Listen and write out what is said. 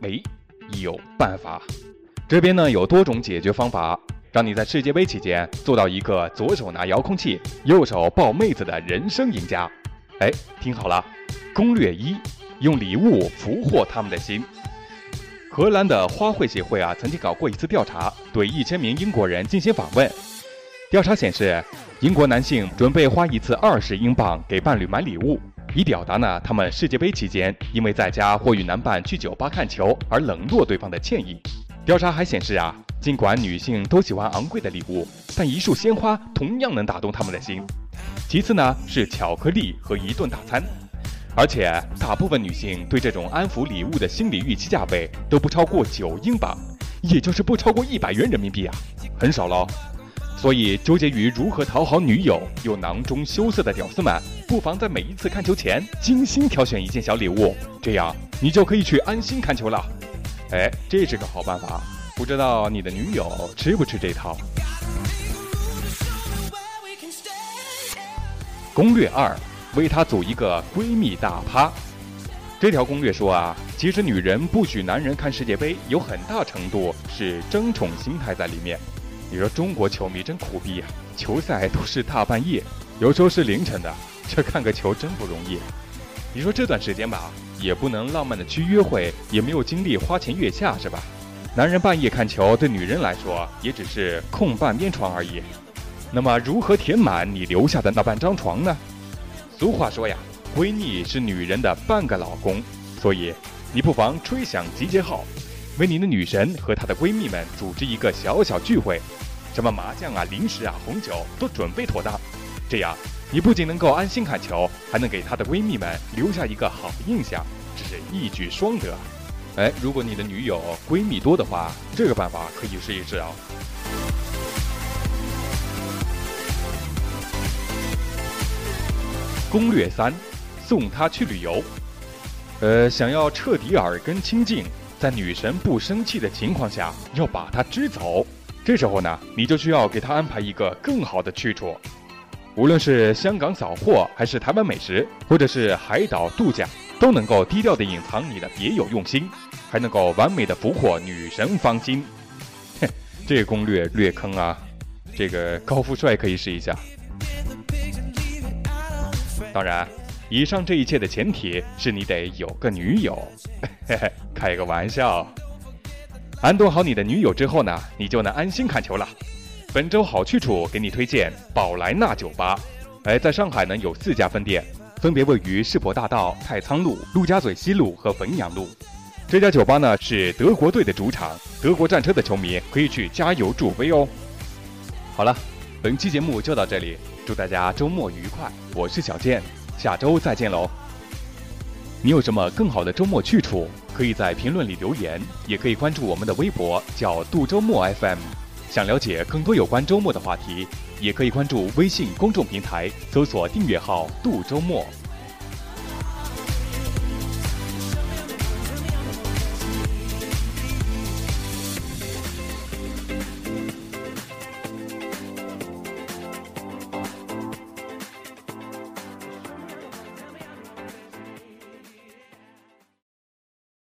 没，有办法。这边呢有多种解决方法，让你在世界杯期间做到一个左手拿遥控器，右手抱妹子的人生赢家。哎，听好了，攻略一：用礼物俘获他们的心。荷兰的花卉协会啊，曾经搞过一次调查，对一千名英国人进行访问。调查显示，英国男性准备花一次二十英镑给伴侣买礼物，以表达呢他们世界杯期间因为在家或与男伴去酒吧看球而冷落对方的歉意。调查还显示啊，尽管女性都喜欢昂贵的礼物，但一束鲜花同样能打动他们的心。其次呢是巧克力和一顿大餐，而且大部分女性对这种安抚礼物的心理预期价位都不超过九英镑，也就是不超过一百元人民币啊，很少喽。所以纠结于如何讨好女友又囊中羞涩的屌丝们，不妨在每一次看球前精心挑选一件小礼物，这样你就可以去安心看球了。哎，这是个好办法，不知道你的女友吃不吃这套？攻略二，为她组一个闺蜜大趴。这条攻略说啊，其实女人不许男人看世界杯，有很大程度是争宠心态在里面。你说中国球迷真苦逼呀，球赛都是大半夜，有时候是凌晨的，这看个球真不容易。你说这段时间吧。也不能浪漫的去约会，也没有精力花前月下，是吧？男人半夜看球，对女人来说也只是空半边床而已。那么，如何填满你留下的那半张床呢？俗话说呀，闺蜜是女人的半个老公，所以你不妨吹响集结号，为你的女神和她的闺蜜们组织一个小小聚会，什么麻将啊、零食啊、红酒都准备妥当，这样。你不仅能够安心看球，还能给她的闺蜜们留下一个好印象，这是一举双得。哎，如果你的女友闺蜜多的话，这个办法可以试一试啊。攻略三：送她去旅游。呃，想要彻底耳根清净，在女神不生气的情况下，要把她支走，这时候呢，你就需要给她安排一个更好的去处。无论是香港扫货，还是台湾美食，或者是海岛度假，都能够低调的隐藏你的别有用心，还能够完美的俘获女神芳心。哼，这个攻略略坑啊，这个高富帅可以试一下。当然，以上这一切的前提是你得有个女友。嘿嘿，开个玩笑。安顿好你的女友之后呢，你就能安心看球了。本周好去处给你推荐宝莱纳酒吧，哎，在上海呢有四家分店，分别位于世博大道、太仓路、陆家嘴西路和汾阳路。这家酒吧呢是德国队的主场，德国战车的球迷可以去加油助威哦。好了，本期节目就到这里，祝大家周末愉快，我是小健，下周再见喽。你有什么更好的周末去处，可以在评论里留言，也可以关注我们的微博，叫度周末 FM。想了解更多有关周末的话题，也可以关注微信公众平台，搜索订阅号“度周末”。